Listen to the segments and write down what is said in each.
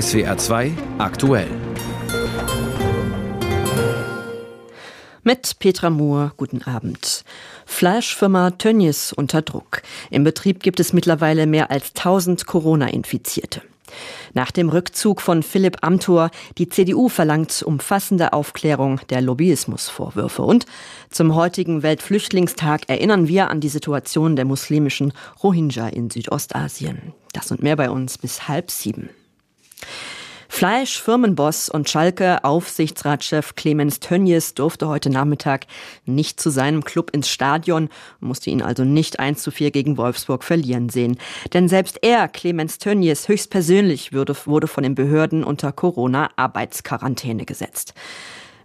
SWR 2 aktuell. Mit Petra Mohr, guten Abend. Fleischfirma Tönnies unter Druck. Im Betrieb gibt es mittlerweile mehr als 1000 Corona-Infizierte. Nach dem Rückzug von Philipp Amthor, die CDU verlangt umfassende Aufklärung der Lobbyismusvorwürfe. Und zum heutigen Weltflüchtlingstag erinnern wir an die Situation der muslimischen Rohingya in Südostasien. Das und mehr bei uns bis halb sieben. Fleisch, Firmenboss und Schalke Aufsichtsratschef Clemens Tönnies durfte heute Nachmittag nicht zu seinem Club ins Stadion, musste ihn also nicht 1 zu 4 gegen Wolfsburg verlieren sehen. Denn selbst er, Clemens Tönnies, höchstpersönlich wurde, wurde von den Behörden unter Corona-Arbeitsquarantäne gesetzt.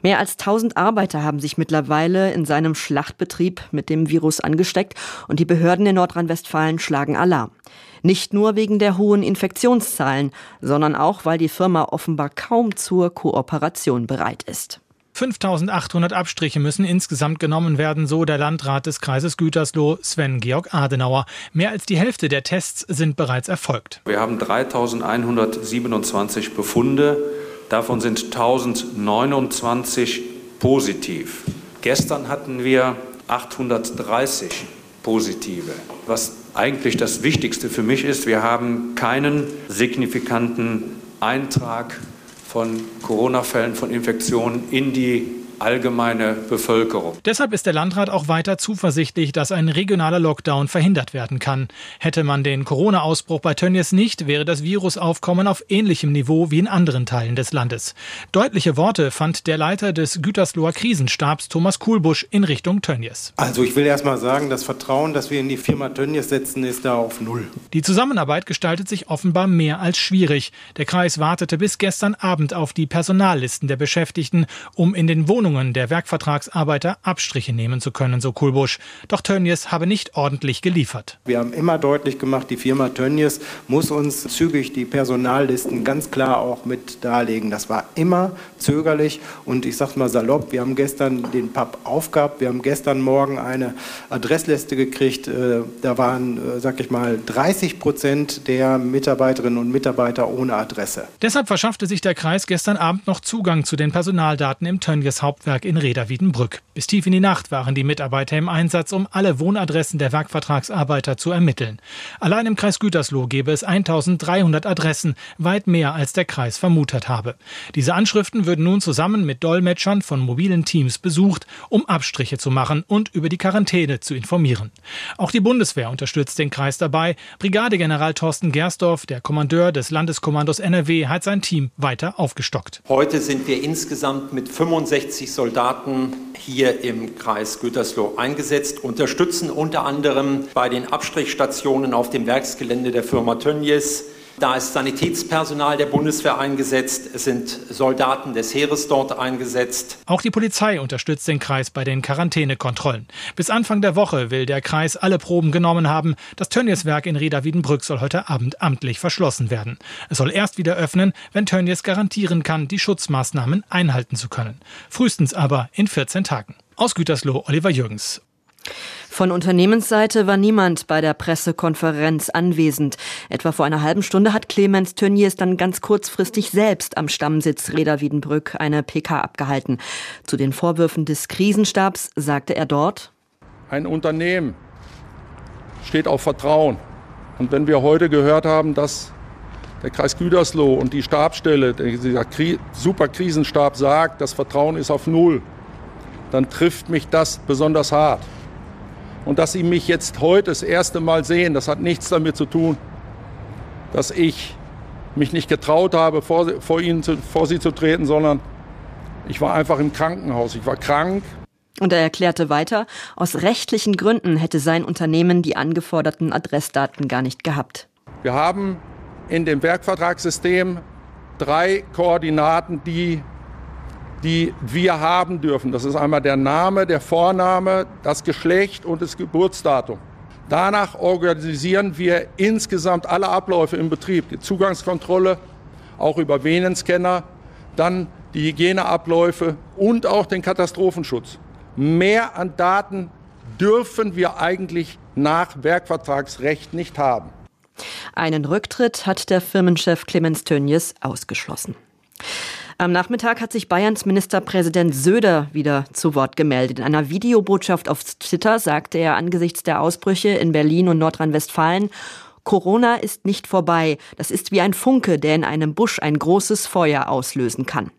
Mehr als 1000 Arbeiter haben sich mittlerweile in seinem Schlachtbetrieb mit dem Virus angesteckt und die Behörden in Nordrhein-Westfalen schlagen Alarm. Nicht nur wegen der hohen Infektionszahlen, sondern auch, weil die Firma offenbar kaum zur Kooperation bereit ist. 5800 Abstriche müssen insgesamt genommen werden, so der Landrat des Kreises Gütersloh, Sven-Georg Adenauer. Mehr als die Hälfte der Tests sind bereits erfolgt. Wir haben 3127 Befunde, davon sind 1029 positiv. Gestern hatten wir 830 positive. Was eigentlich das Wichtigste für mich ist, wir haben keinen signifikanten Eintrag von Corona-Fällen, von Infektionen in die allgemeine Bevölkerung. Deshalb ist der Landrat auch weiter zuversichtlich, dass ein regionaler Lockdown verhindert werden kann. Hätte man den Corona-Ausbruch bei Tönnies nicht, wäre das Virusaufkommen auf ähnlichem Niveau wie in anderen Teilen des Landes. Deutliche Worte fand der Leiter des Gütersloher Krisenstabs Thomas Kuhlbusch in Richtung Tönnies. Also ich will erst mal sagen, das Vertrauen, das wir in die Firma Tönnies setzen, ist da auf Null. Die Zusammenarbeit gestaltet sich offenbar mehr als schwierig. Der Kreis wartete bis gestern Abend auf die Personallisten der Beschäftigten, um in den Wohnungen Wohnungen der Werkvertragsarbeiter Abstriche nehmen zu können, so Kulbusch. Doch Tönnies habe nicht ordentlich geliefert. Wir haben immer deutlich gemacht, die Firma Tönnies muss uns zügig die Personallisten ganz klar auch mit darlegen. Das war immer zögerlich und ich sage mal salopp, wir haben gestern den Pub aufgehabt, wir haben gestern Morgen eine Adressliste gekriegt, äh, da waren, äh, sag ich mal, 30 Prozent der Mitarbeiterinnen und Mitarbeiter ohne Adresse. Deshalb verschaffte sich der Kreis gestern Abend noch Zugang zu den Personaldaten im Tönnies Haupt Hauptwerk in Reda-Wiedenbrück. Bis tief in die Nacht waren die Mitarbeiter im Einsatz, um alle Wohnadressen der Werkvertragsarbeiter zu ermitteln. Allein im Kreis Gütersloh gäbe es 1300 Adressen, weit mehr als der Kreis vermutet habe. Diese Anschriften würden nun zusammen mit Dolmetschern von mobilen Teams besucht, um Abstriche zu machen und über die Quarantäne zu informieren. Auch die Bundeswehr unterstützt den Kreis dabei. Brigadegeneral Thorsten Gersdorf, der Kommandeur des Landeskommandos NRW, hat sein Team weiter aufgestockt. Heute sind wir insgesamt mit 65 Soldaten hier im Kreis Gütersloh eingesetzt, unterstützen unter anderem bei den Abstrichstationen auf dem Werksgelände der Firma Tönnies da ist Sanitätspersonal der Bundeswehr eingesetzt, es sind Soldaten des Heeres dort eingesetzt. Auch die Polizei unterstützt den Kreis bei den Quarantänekontrollen. Bis Anfang der Woche will der Kreis alle Proben genommen haben. Das Tönnies-Werk in Reda-Wiedenbrück soll heute Abend amtlich verschlossen werden. Es soll erst wieder öffnen, wenn Tönnies garantieren kann, die Schutzmaßnahmen einhalten zu können. Frühestens aber in 14 Tagen. Aus Gütersloh, Oliver Jürgens. Von Unternehmensseite war niemand bei der Pressekonferenz anwesend. Etwa vor einer halben Stunde hat Clemens Tönnies dann ganz kurzfristig selbst am Stammsitz Reda Wiedenbrück eine PK abgehalten. Zu den Vorwürfen des Krisenstabs sagte er dort, Ein Unternehmen steht auf Vertrauen. Und wenn wir heute gehört haben, dass der Kreis Gütersloh und die Stabstelle, dieser Superkrisenstab sagt, das Vertrauen ist auf Null, dann trifft mich das besonders hart. Und dass Sie mich jetzt heute das erste Mal sehen, das hat nichts damit zu tun, dass ich mich nicht getraut habe, vor, vor, Ihnen zu, vor Sie zu treten, sondern ich war einfach im Krankenhaus. Ich war krank. Und er erklärte weiter, aus rechtlichen Gründen hätte sein Unternehmen die angeforderten Adressdaten gar nicht gehabt. Wir haben in dem Werkvertragssystem drei Koordinaten, die die wir haben dürfen. Das ist einmal der Name, der Vorname, das Geschlecht und das Geburtsdatum. Danach organisieren wir insgesamt alle Abläufe im Betrieb, die Zugangskontrolle, auch über Venenscanner, dann die Hygieneabläufe und auch den Katastrophenschutz. Mehr an Daten dürfen wir eigentlich nach Werkvertragsrecht nicht haben. Einen Rücktritt hat der Firmenchef Clemens Tönnies ausgeschlossen. Am Nachmittag hat sich Bayerns Ministerpräsident Söder wieder zu Wort gemeldet. In einer Videobotschaft auf Twitter sagte er angesichts der Ausbrüche in Berlin und Nordrhein-Westfalen, Corona ist nicht vorbei. Das ist wie ein Funke, der in einem Busch ein großes Feuer auslösen kann.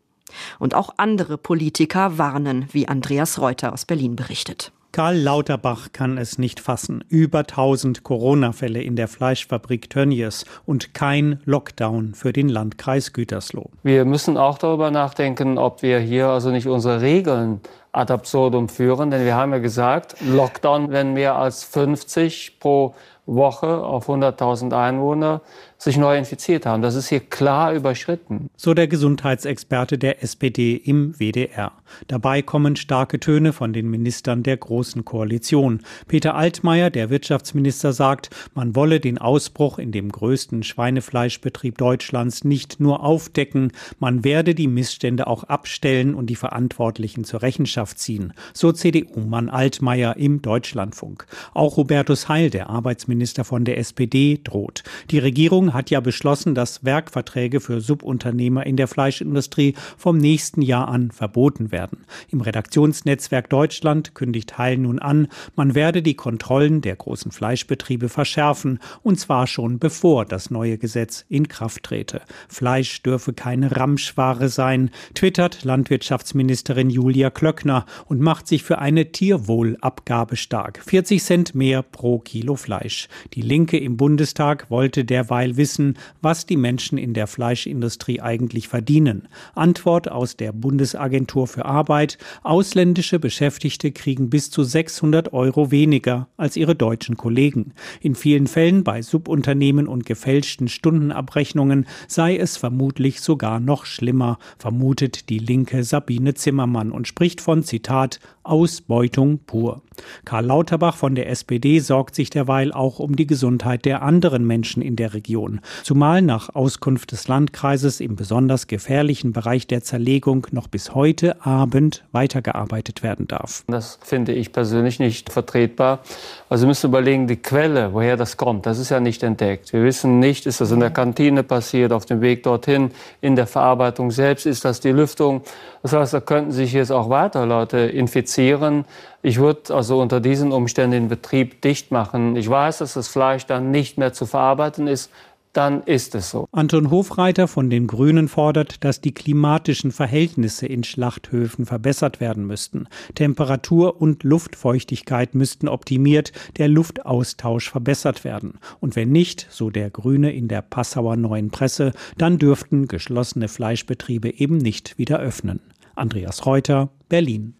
Und auch andere Politiker warnen, wie Andreas Reuter aus Berlin berichtet. Karl Lauterbach kann es nicht fassen. Über 1000 Corona-Fälle in der Fleischfabrik Tönnies und kein Lockdown für den Landkreis Gütersloh. Wir müssen auch darüber nachdenken, ob wir hier also nicht unsere Regeln ad absurdum führen, denn wir haben ja gesagt, Lockdown, wenn mehr als 50 pro Woche auf 100.000 Einwohner sich neu infiziert haben. Das ist hier klar überschritten. So der Gesundheitsexperte der SPD im WDR. Dabei kommen starke Töne von den Ministern der Großen Koalition. Peter Altmaier, der Wirtschaftsminister, sagt, man wolle den Ausbruch in dem größten Schweinefleischbetrieb Deutschlands nicht nur aufdecken, man werde die Missstände auch abstellen und die Verantwortlichen zur Rechenschaft ziehen. So CDU-Mann Altmaier im Deutschlandfunk. Auch Hubertus Heil, der Arbeitsminister von der SPD, droht. Die Regierung hat ja beschlossen, dass Werkverträge für Subunternehmer in der Fleischindustrie vom nächsten Jahr an verboten werden. Im Redaktionsnetzwerk Deutschland kündigt Heil nun an, man werde die Kontrollen der großen Fleischbetriebe verschärfen, und zwar schon bevor das neue Gesetz in Kraft trete. Fleisch dürfe keine Ramschware sein, twittert Landwirtschaftsministerin Julia Klöckner und macht sich für eine Tierwohlabgabe stark. 40 Cent mehr pro Kilo Fleisch. Die Linke im Bundestag wollte derweil wissen, was die Menschen in der Fleischindustrie eigentlich verdienen. Antwort aus der Bundesagentur für Arbeit. Ausländische Beschäftigte kriegen bis zu 600 Euro weniger als ihre deutschen Kollegen. In vielen Fällen bei Subunternehmen und gefälschten Stundenabrechnungen sei es vermutlich sogar noch schlimmer, vermutet die linke Sabine Zimmermann und spricht von Zitat Ausbeutung pur. Karl Lauterbach von der SPD sorgt sich derweil auch um die Gesundheit der anderen Menschen in der Region. Zumal nach Auskunft des Landkreises im besonders gefährlichen Bereich der Zerlegung noch bis heute Abend weitergearbeitet werden darf. Das finde ich persönlich nicht vertretbar. Also wir müssen überlegen, die Quelle, woher das kommt, das ist ja nicht entdeckt. Wir wissen nicht, ist das in der Kantine passiert, auf dem Weg dorthin, in der Verarbeitung selbst, ist das die Lüftung. Das heißt, da könnten sich jetzt auch weiter Leute infizieren. Ich würde also unter diesen Umständen den Betrieb dicht machen. Ich weiß, dass das Fleisch dann nicht mehr zu verarbeiten ist dann ist es so. Anton Hofreiter von den Grünen fordert, dass die klimatischen Verhältnisse in Schlachthöfen verbessert werden müssten. Temperatur und Luftfeuchtigkeit müssten optimiert, der Luftaustausch verbessert werden. Und wenn nicht, so der Grüne in der Passauer Neuen Presse, dann dürften geschlossene Fleischbetriebe eben nicht wieder öffnen. Andreas Reuter, Berlin.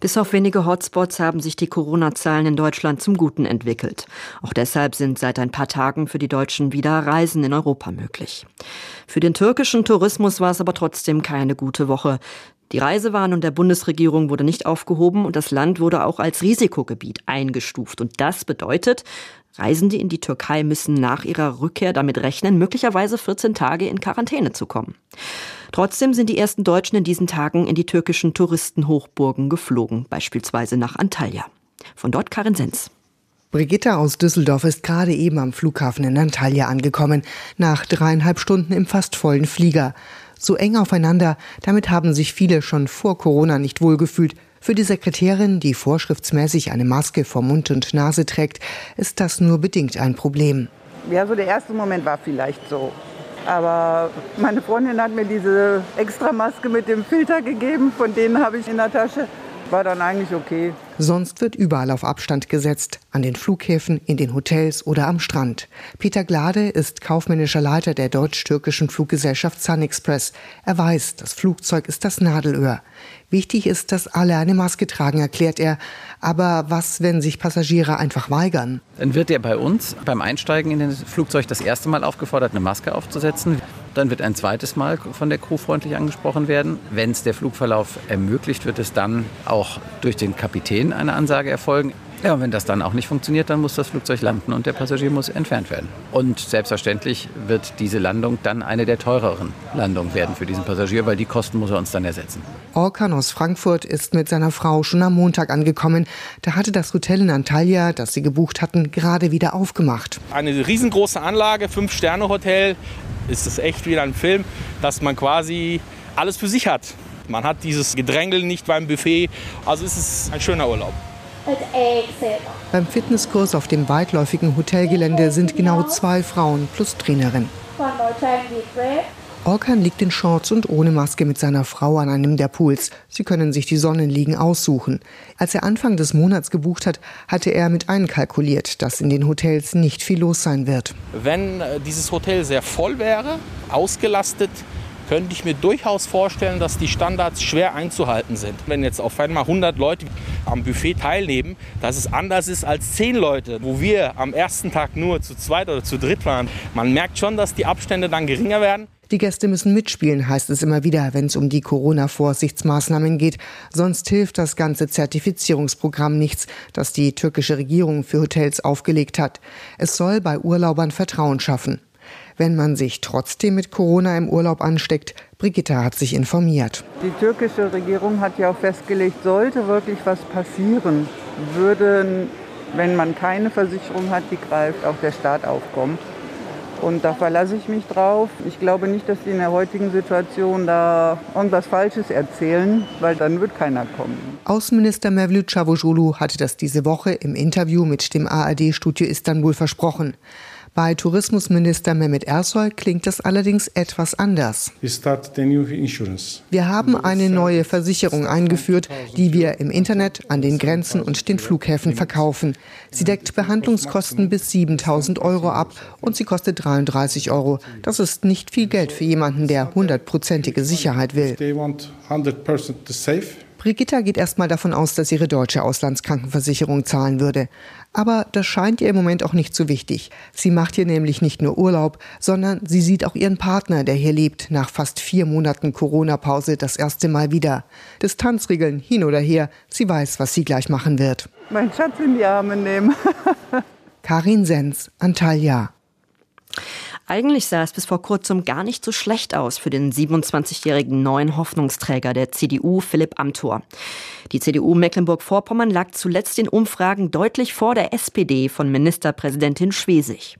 Bis auf wenige Hotspots haben sich die Corona-Zahlen in Deutschland zum Guten entwickelt. Auch deshalb sind seit ein paar Tagen für die Deutschen wieder Reisen in Europa möglich. Für den türkischen Tourismus war es aber trotzdem keine gute Woche. Die Reisewarnung der Bundesregierung wurde nicht aufgehoben und das Land wurde auch als Risikogebiet eingestuft. Und das bedeutet, Reisende in die Türkei müssen nach ihrer Rückkehr damit rechnen, möglicherweise 14 Tage in Quarantäne zu kommen. Trotzdem sind die ersten Deutschen in diesen Tagen in die türkischen Touristenhochburgen geflogen, beispielsweise nach Antalya. Von dort Karin Sens. Brigitte aus Düsseldorf ist gerade eben am Flughafen in Antalya angekommen, nach dreieinhalb Stunden im fast vollen Flieger. So eng aufeinander, damit haben sich viele schon vor Corona nicht wohlgefühlt. Für die Sekretärin, die vorschriftsmäßig eine Maske vor Mund und Nase trägt, ist das nur bedingt ein Problem. Ja, so der erste Moment war vielleicht so. Aber meine Freundin hat mir diese Extramaske mit dem Filter gegeben, von denen habe ich in der Tasche. War dann eigentlich okay. Sonst wird überall auf Abstand gesetzt, an den Flughäfen, in den Hotels oder am Strand. Peter Glade ist kaufmännischer Leiter der deutsch-türkischen Fluggesellschaft Sun Express. Er weiß, das Flugzeug ist das Nadelöhr. Wichtig ist, dass alle eine Maske tragen, erklärt er. Aber was, wenn sich Passagiere einfach weigern? Dann wird er bei uns beim Einsteigen in das Flugzeug das erste Mal aufgefordert, eine Maske aufzusetzen. Dann wird ein zweites Mal von der Crew freundlich angesprochen werden. Wenn es der Flugverlauf ermöglicht, wird es dann auch durch den Kapitän eine Ansage erfolgen. Ja, und wenn das dann auch nicht funktioniert, dann muss das Flugzeug landen und der Passagier muss entfernt werden. Und selbstverständlich wird diese Landung dann eine der teureren Landungen werden für diesen Passagier, weil die Kosten muss er uns dann ersetzen. Orkan aus Frankfurt ist mit seiner Frau schon am Montag angekommen. Da hatte das Hotel in Antalya, das sie gebucht hatten, gerade wieder aufgemacht. Eine riesengroße Anlage, Fünf-Sterne-Hotel. Ist es echt wieder ein Film, dass man quasi alles für sich hat. Man hat dieses Gedrängel nicht beim Buffet. Also es ist ein schöner Urlaub. Beim Fitnesskurs auf dem weitläufigen Hotelgelände sind genau zwei Frauen plus Trainerin. Orkan liegt in Shorts und ohne Maske mit seiner Frau an einem der Pools. Sie können sich die Sonnenliegen aussuchen. Als er Anfang des Monats gebucht hat, hatte er mit einkalkuliert, dass in den Hotels nicht viel los sein wird. Wenn äh, dieses Hotel sehr voll wäre, ausgelastet, könnte ich mir durchaus vorstellen, dass die Standards schwer einzuhalten sind. Wenn jetzt auf einmal 100 Leute am Buffet teilnehmen, dass es anders ist als 10 Leute, wo wir am ersten Tag nur zu zweit oder zu dritt waren. Man merkt schon, dass die Abstände dann geringer werden. Die Gäste müssen mitspielen, heißt es immer wieder, wenn es um die Corona-Vorsichtsmaßnahmen geht. Sonst hilft das ganze Zertifizierungsprogramm nichts, das die türkische Regierung für Hotels aufgelegt hat. Es soll bei Urlaubern Vertrauen schaffen wenn man sich trotzdem mit Corona im Urlaub ansteckt. Brigitte hat sich informiert. Die türkische Regierung hat ja auch festgelegt, sollte wirklich was passieren, würde, wenn man keine Versicherung hat, die greift, auch der Staat aufkommen. Und da verlasse ich mich drauf. Ich glaube nicht, dass die in der heutigen Situation da irgendwas Falsches erzählen, weil dann wird keiner kommen. Außenminister Mevlüt Çavuşoğlu hatte das diese Woche im Interview mit dem ARD-Studio Istanbul versprochen. Bei Tourismusminister Mehmet Ersoy klingt das allerdings etwas anders. Wir haben eine neue Versicherung eingeführt, die wir im Internet, an den Grenzen und den Flughäfen verkaufen. Sie deckt Behandlungskosten bis 7000 Euro ab und sie kostet 33 Euro. Das ist nicht viel Geld für jemanden, der hundertprozentige Sicherheit will. Brigitta geht erstmal davon aus, dass ihre deutsche Auslandskrankenversicherung zahlen würde. Aber das scheint ihr im Moment auch nicht so wichtig. Sie macht hier nämlich nicht nur Urlaub, sondern sie sieht auch ihren Partner, der hier lebt, nach fast vier Monaten Corona-Pause das erste Mal wieder. Distanzregeln hin oder her, sie weiß, was sie gleich machen wird. Mein Schatz in die Arme nehmen. Karin Sens, Antalya. Eigentlich sah es bis vor kurzem gar nicht so schlecht aus für den 27-jährigen neuen Hoffnungsträger der CDU, Philipp Amthor. Die CDU Mecklenburg-Vorpommern lag zuletzt in Umfragen deutlich vor der SPD von Ministerpräsidentin Schwesig.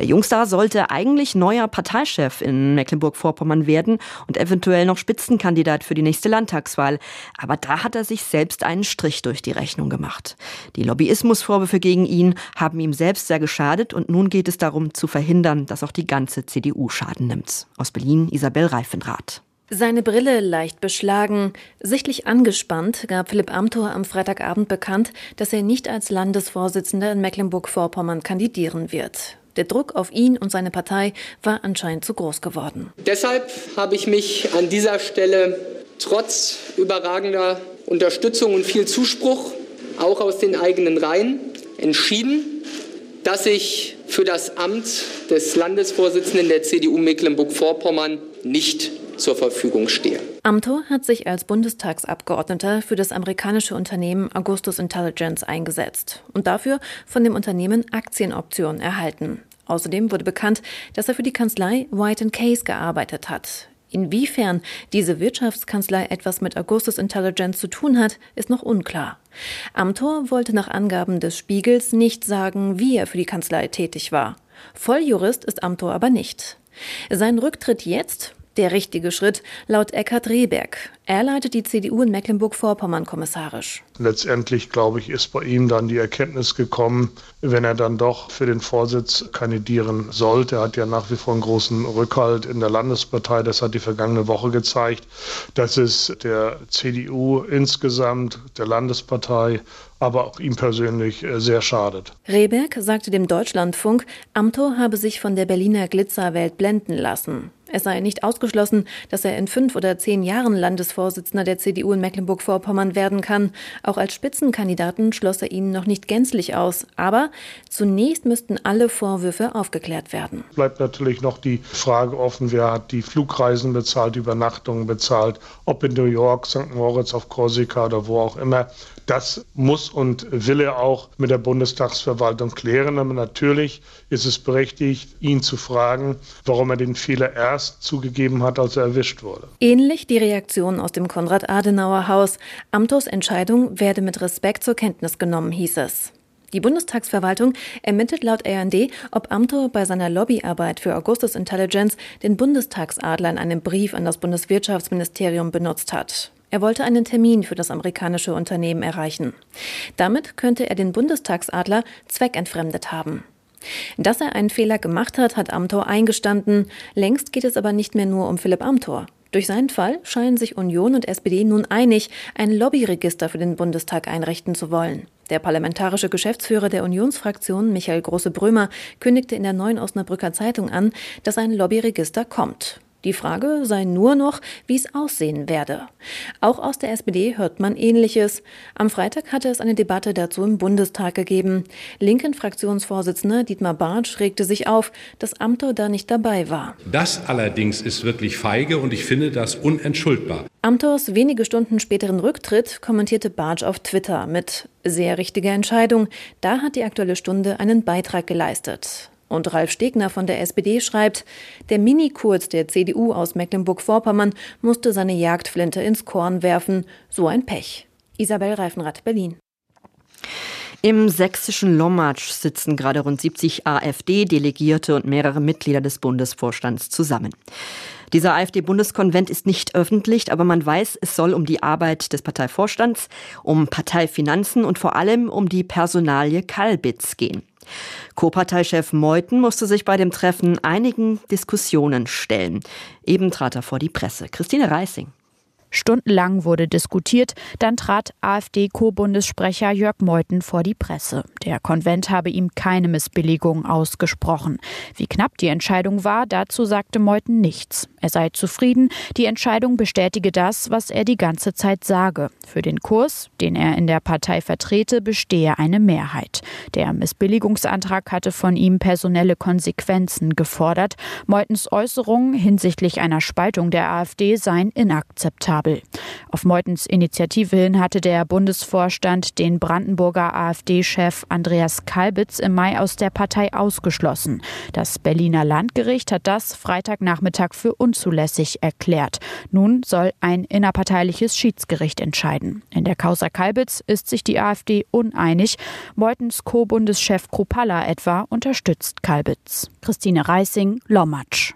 Der Jungstar sollte eigentlich neuer Parteichef in Mecklenburg-Vorpommern werden und eventuell noch Spitzenkandidat für die nächste Landtagswahl. Aber da hat er sich selbst einen Strich durch die Rechnung gemacht. Die Lobbyismusvorwürfe gegen ihn haben ihm selbst sehr geschadet und nun geht es darum zu verhindern, dass auch die ganze CDU Schaden nimmt. Aus Berlin Isabel Reifenrath. Seine Brille leicht beschlagen, sichtlich angespannt, gab Philipp Amthor am Freitagabend bekannt, dass er nicht als Landesvorsitzender in Mecklenburg-Vorpommern kandidieren wird. Der Druck auf ihn und seine Partei war anscheinend zu groß geworden. Deshalb habe ich mich an dieser Stelle trotz überragender Unterstützung und viel Zuspruch, auch aus den eigenen Reihen, entschieden, dass ich für das Amt des Landesvorsitzenden der CDU Mecklenburg-Vorpommern nicht zur Verfügung stehe. Amthor hat sich als Bundestagsabgeordneter für das amerikanische Unternehmen Augustus Intelligence eingesetzt und dafür von dem Unternehmen Aktienoptionen erhalten. Außerdem wurde bekannt, dass er für die Kanzlei White Case gearbeitet hat. Inwiefern diese Wirtschaftskanzlei etwas mit Augustus Intelligence zu tun hat, ist noch unklar. Amthor wollte nach Angaben des Spiegels nicht sagen, wie er für die Kanzlei tätig war. Volljurist ist Amthor aber nicht. Sein Rücktritt jetzt der richtige Schritt, laut Eckhard Rehberg. Er leitet die CDU in Mecklenburg-Vorpommern kommissarisch. Letztendlich, glaube ich, ist bei ihm dann die Erkenntnis gekommen, wenn er dann doch für den Vorsitz kandidieren sollte. Er hat ja nach wie vor einen großen Rückhalt in der Landespartei. Das hat die vergangene Woche gezeigt, dass es der CDU insgesamt, der Landespartei, aber auch ihm persönlich äh, sehr schadet. Rehberg sagte dem Deutschlandfunk, Amthor habe sich von der Berliner Glitzerwelt blenden lassen. Es sei nicht ausgeschlossen, dass er in fünf oder zehn Jahren Landesvorsitzender der CDU in Mecklenburg-Vorpommern werden kann. Auch als Spitzenkandidaten schloss er ihn noch nicht gänzlich aus. Aber zunächst müssten alle Vorwürfe aufgeklärt werden. Bleibt natürlich noch die Frage offen, wer hat die Flugreisen bezahlt, Übernachtungen bezahlt, ob in New York, St. Moritz, auf Korsika oder wo auch immer. Das muss und will er auch mit der Bundestagsverwaltung klären. Aber natürlich ist es berechtigt, ihn zu fragen, warum er den Fehler erst zugegeben hat, als er erwischt wurde. Ähnlich die Reaktion aus dem Konrad-Adenauer-Haus. Amthors Entscheidung werde mit Respekt zur Kenntnis genommen, hieß es. Die Bundestagsverwaltung ermittelt laut RND, ob Amthor bei seiner Lobbyarbeit für Augustus Intelligence den Bundestagsadler in einem Brief an das Bundeswirtschaftsministerium benutzt hat. Er wollte einen Termin für das amerikanische Unternehmen erreichen. Damit könnte er den Bundestagsadler zweckentfremdet haben. Dass er einen Fehler gemacht hat, hat Amthor eingestanden. Längst geht es aber nicht mehr nur um Philipp Amthor. Durch seinen Fall scheinen sich Union und SPD nun einig, ein Lobbyregister für den Bundestag einrichten zu wollen. Der parlamentarische Geschäftsführer der Unionsfraktion, Michael Große-Brömer, kündigte in der Neuen Osnabrücker Zeitung an, dass ein Lobbyregister kommt. Die Frage sei nur noch, wie es aussehen werde. Auch aus der SPD hört man Ähnliches. Am Freitag hatte es eine Debatte dazu im Bundestag gegeben. Linken Fraktionsvorsitzender Dietmar Bartsch regte sich auf, dass Amthor da nicht dabei war. Das allerdings ist wirklich feige und ich finde das unentschuldbar. Amthors wenige Stunden späteren Rücktritt kommentierte Bartsch auf Twitter mit sehr richtige Entscheidung. Da hat die Aktuelle Stunde einen Beitrag geleistet. Und Ralf Stegner von der SPD schreibt, der Mini-Kurz der CDU aus Mecklenburg-Vorpommern musste seine Jagdflinte ins Korn werfen. So ein Pech. Isabel Reifenrath, Berlin. Im sächsischen Lommatsch sitzen gerade rund 70 AfD-Delegierte und mehrere Mitglieder des Bundesvorstands zusammen. Dieser AfD-Bundeskonvent ist nicht öffentlich, aber man weiß, es soll um die Arbeit des Parteivorstands, um Parteifinanzen und vor allem um die Personalie Kalbitz gehen. Co-Parteichef Meuthen musste sich bei dem Treffen einigen Diskussionen stellen. Eben trat er vor die Presse. Christine Reising. Stundenlang wurde diskutiert, dann trat AfD-Co-Bundessprecher Jörg Meuthen vor die Presse. Der Konvent habe ihm keine Missbilligung ausgesprochen. Wie knapp die Entscheidung war, dazu sagte Meuthen nichts. Er sei zufrieden, die Entscheidung bestätige das, was er die ganze Zeit sage. Für den Kurs, den er in der Partei vertrete, bestehe eine Mehrheit. Der Missbilligungsantrag hatte von ihm personelle Konsequenzen gefordert. Meutens Äußerungen hinsichtlich einer Spaltung der AfD seien inakzeptabel akzeptabel. Auf Meutens Initiative hin hatte der Bundesvorstand den Brandenburger AfD-Chef Andreas Kalbitz im Mai aus der Partei ausgeschlossen. Das Berliner Landgericht hat das Freitagnachmittag für unzulässig erklärt. Nun soll ein innerparteiliches Schiedsgericht entscheiden. In der Causa Kalbitz ist sich die AfD uneinig. Meutens Co-Bundeschef Kropalla etwa unterstützt Kalbitz. Christine Reising, Lommatsch.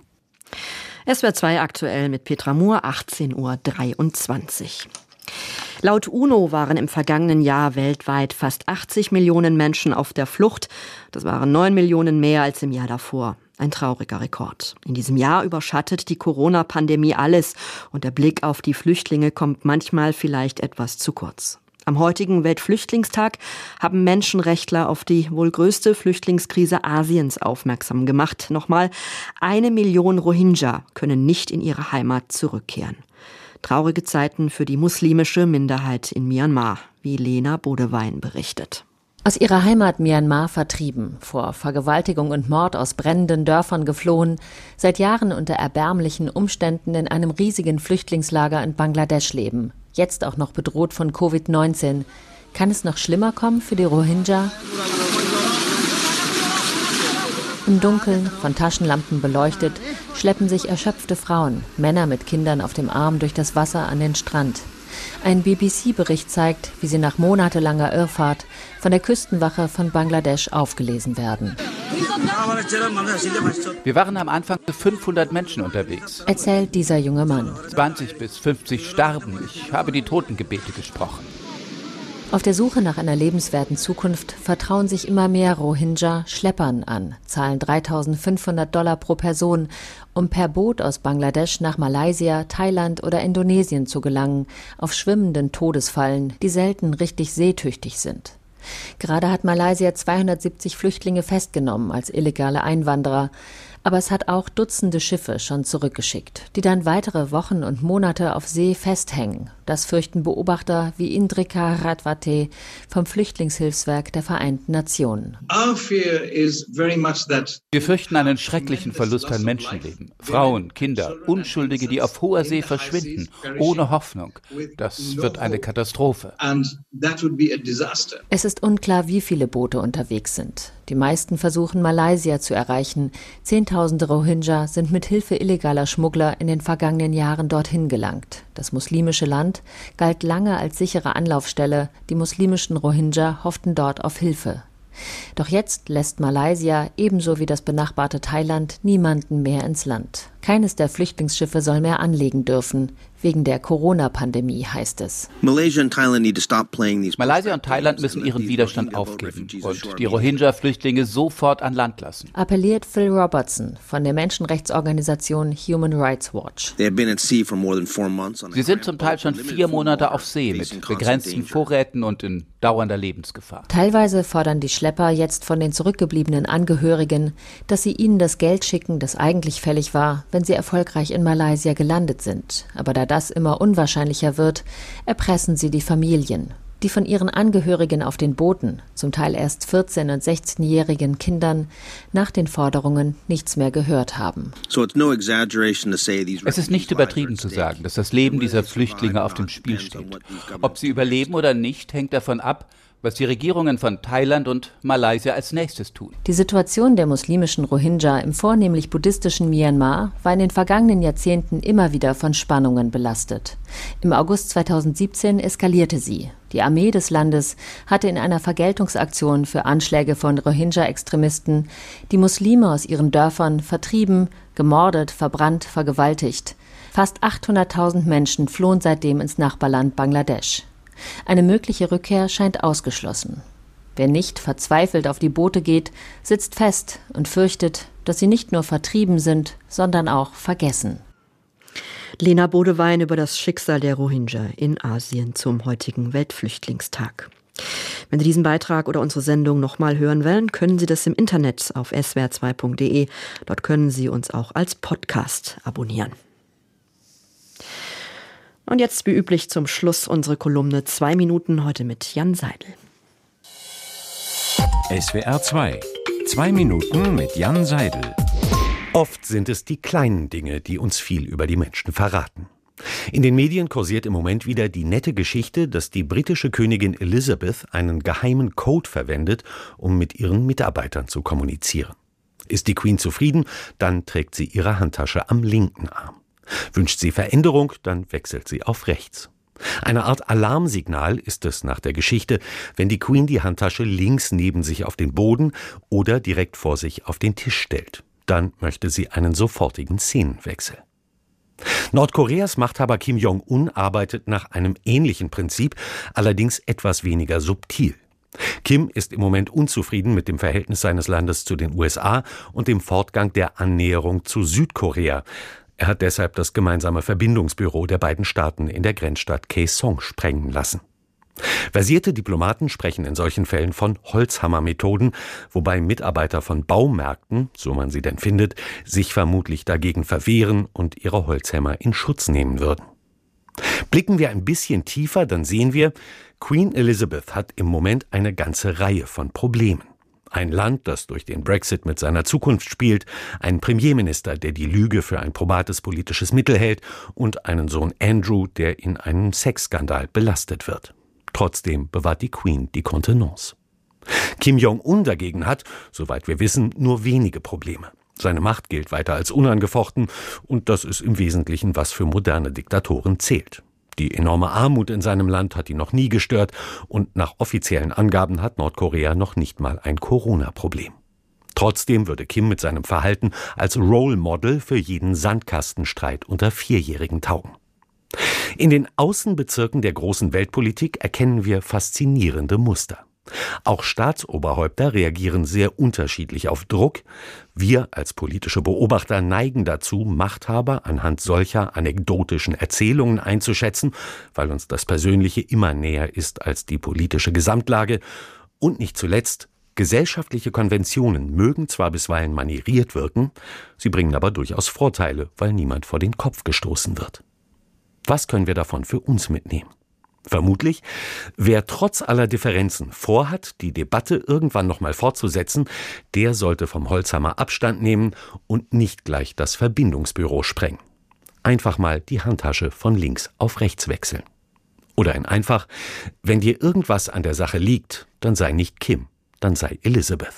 Es wird zwei aktuell mit Petra Moore, 18.23 Uhr. Laut UNO waren im vergangenen Jahr weltweit fast 80 Millionen Menschen auf der Flucht. Das waren 9 Millionen mehr als im Jahr davor. Ein trauriger Rekord. In diesem Jahr überschattet die Corona-Pandemie alles und der Blick auf die Flüchtlinge kommt manchmal vielleicht etwas zu kurz. Am heutigen Weltflüchtlingstag haben Menschenrechtler auf die wohl größte Flüchtlingskrise Asiens aufmerksam gemacht. Nochmal, eine Million Rohingya können nicht in ihre Heimat zurückkehren. Traurige Zeiten für die muslimische Minderheit in Myanmar, wie Lena Bodewein berichtet. Aus ihrer Heimat Myanmar vertrieben, vor Vergewaltigung und Mord aus brennenden Dörfern geflohen, seit Jahren unter erbärmlichen Umständen in einem riesigen Flüchtlingslager in Bangladesch leben, jetzt auch noch bedroht von Covid-19. Kann es noch schlimmer kommen für die Rohingya? Im Dunkeln, von Taschenlampen beleuchtet, schleppen sich erschöpfte Frauen, Männer mit Kindern auf dem Arm durch das Wasser an den Strand. Ein BBC-Bericht zeigt, wie sie nach monatelanger Irrfahrt von der Küstenwache von Bangladesch aufgelesen werden. Wir waren am Anfang für 500 Menschen unterwegs. Erzählt dieser junge Mann. 20 bis 50 starben. Ich habe die Totengebete gesprochen. Auf der Suche nach einer lebenswerten Zukunft vertrauen sich immer mehr Rohingya Schleppern an, zahlen 3500 Dollar pro Person, um per Boot aus Bangladesch nach Malaysia, Thailand oder Indonesien zu gelangen, auf schwimmenden Todesfallen, die selten richtig seetüchtig sind. Gerade hat Malaysia 270 Flüchtlinge festgenommen als illegale Einwanderer, aber es hat auch Dutzende Schiffe schon zurückgeschickt, die dann weitere Wochen und Monate auf See festhängen, Das fürchten Beobachter wie Indrika Radwate vom Flüchtlingshilfswerk der Vereinten Nationen. Wir fürchten einen schrecklichen Verlust an Menschenleben. Frauen, Kinder, Unschuldige, die auf hoher See verschwinden, ohne Hoffnung. Das wird eine Katastrophe. Es ist unklar, wie viele Boote unterwegs sind. Die meisten versuchen Malaysia zu erreichen. Zehntausende Rohingya sind mit Hilfe illegaler Schmuggler in den vergangenen Jahren dorthin gelangt. Das muslimische Land galt lange als sichere Anlaufstelle. Die muslimischen Rohingya hofften dort auf Hilfe. Doch jetzt lässt Malaysia ebenso wie das benachbarte Thailand niemanden mehr ins Land. Keines der Flüchtlingsschiffe soll mehr anlegen dürfen. Wegen der Corona-Pandemie heißt es. Malaysia und Thailand müssen ihren Widerstand aufgeben und die Rohingya-Flüchtlinge sofort an Land lassen. Appelliert Phil Robertson von der Menschenrechtsorganisation Human Rights Watch. Sie sind zum Teil schon vier Monate auf See mit begrenzten Vorräten und in dauernder Lebensgefahr. Teilweise fordern die Schlepper jetzt von den zurückgebliebenen Angehörigen, dass sie ihnen das Geld schicken, das eigentlich fällig war, wenn sie erfolgreich in Malaysia gelandet sind. Aber da das immer unwahrscheinlicher wird, erpressen sie die Familien, die von ihren Angehörigen auf den Booten, zum Teil erst 14- und 16-jährigen Kindern, nach den Forderungen nichts mehr gehört haben. Es ist nicht übertrieben zu sagen, dass das Leben dieser Flüchtlinge auf dem Spiel steht. Ob sie überleben oder nicht, hängt davon ab, was die Regierungen von Thailand und Malaysia als nächstes tun. Die Situation der muslimischen Rohingya im vornehmlich buddhistischen Myanmar war in den vergangenen Jahrzehnten immer wieder von Spannungen belastet. Im August 2017 eskalierte sie. Die Armee des Landes hatte in einer Vergeltungsaktion für Anschläge von Rohingya-Extremisten die Muslime aus ihren Dörfern vertrieben, gemordet, verbrannt, vergewaltigt. Fast 800.000 Menschen flohen seitdem ins Nachbarland Bangladesch. Eine mögliche Rückkehr scheint ausgeschlossen. Wer nicht verzweifelt auf die Boote geht, sitzt fest und fürchtet, dass sie nicht nur vertrieben sind, sondern auch vergessen. Lena Bodewein über das Schicksal der Rohingya in Asien zum heutigen Weltflüchtlingstag. Wenn Sie diesen Beitrag oder unsere Sendung nochmal hören wollen, können Sie das im Internet auf swr2.de. Dort können Sie uns auch als Podcast abonnieren. Und jetzt wie üblich zum Schluss unsere Kolumne Zwei Minuten heute mit Jan Seidel. SWR 2. Zwei Minuten mit Jan Seidel. Oft sind es die kleinen Dinge, die uns viel über die Menschen verraten. In den Medien kursiert im Moment wieder die nette Geschichte, dass die britische Königin Elizabeth einen geheimen Code verwendet, um mit ihren Mitarbeitern zu kommunizieren. Ist die Queen zufrieden, dann trägt sie ihre Handtasche am linken Arm. Wünscht sie Veränderung, dann wechselt sie auf rechts. Eine Art Alarmsignal ist es nach der Geschichte, wenn die Queen die Handtasche links neben sich auf den Boden oder direkt vor sich auf den Tisch stellt. Dann möchte sie einen sofortigen Szenenwechsel. Nordkoreas Machthaber Kim Jong-un arbeitet nach einem ähnlichen Prinzip, allerdings etwas weniger subtil. Kim ist im Moment unzufrieden mit dem Verhältnis seines Landes zu den USA und dem Fortgang der Annäherung zu Südkorea. Er hat deshalb das gemeinsame Verbindungsbüro der beiden Staaten in der Grenzstadt Kaesong sprengen lassen. Versierte Diplomaten sprechen in solchen Fällen von Holzhammermethoden, wobei Mitarbeiter von Baumärkten, so man sie denn findet, sich vermutlich dagegen verwehren und ihre Holzhämmer in Schutz nehmen würden. Blicken wir ein bisschen tiefer, dann sehen wir, Queen Elizabeth hat im Moment eine ganze Reihe von Problemen. Ein Land, das durch den Brexit mit seiner Zukunft spielt, einen Premierminister, der die Lüge für ein probates politisches Mittel hält und einen Sohn Andrew, der in einem Sexskandal belastet wird. Trotzdem bewahrt die Queen die Kontenance. Kim Jong-un dagegen hat, soweit wir wissen, nur wenige Probleme. Seine Macht gilt weiter als unangefochten und das ist im Wesentlichen, was für moderne Diktatoren zählt. Die enorme Armut in seinem Land hat ihn noch nie gestört und nach offiziellen Angaben hat Nordkorea noch nicht mal ein Corona-Problem. Trotzdem würde Kim mit seinem Verhalten als Role Model für jeden Sandkastenstreit unter Vierjährigen taugen. In den Außenbezirken der großen Weltpolitik erkennen wir faszinierende Muster. Auch Staatsoberhäupter reagieren sehr unterschiedlich auf Druck. Wir als politische Beobachter neigen dazu, Machthaber anhand solcher anekdotischen Erzählungen einzuschätzen, weil uns das Persönliche immer näher ist als die politische Gesamtlage. Und nicht zuletzt, gesellschaftliche Konventionen mögen zwar bisweilen manieriert wirken, sie bringen aber durchaus Vorteile, weil niemand vor den Kopf gestoßen wird. Was können wir davon für uns mitnehmen? Vermutlich, wer trotz aller Differenzen vorhat, die Debatte irgendwann nochmal fortzusetzen, der sollte vom Holzhammer Abstand nehmen und nicht gleich das Verbindungsbüro sprengen. Einfach mal die Handtasche von links auf rechts wechseln. Oder ein einfach, wenn dir irgendwas an der Sache liegt, dann sei nicht Kim, dann sei Elizabeth.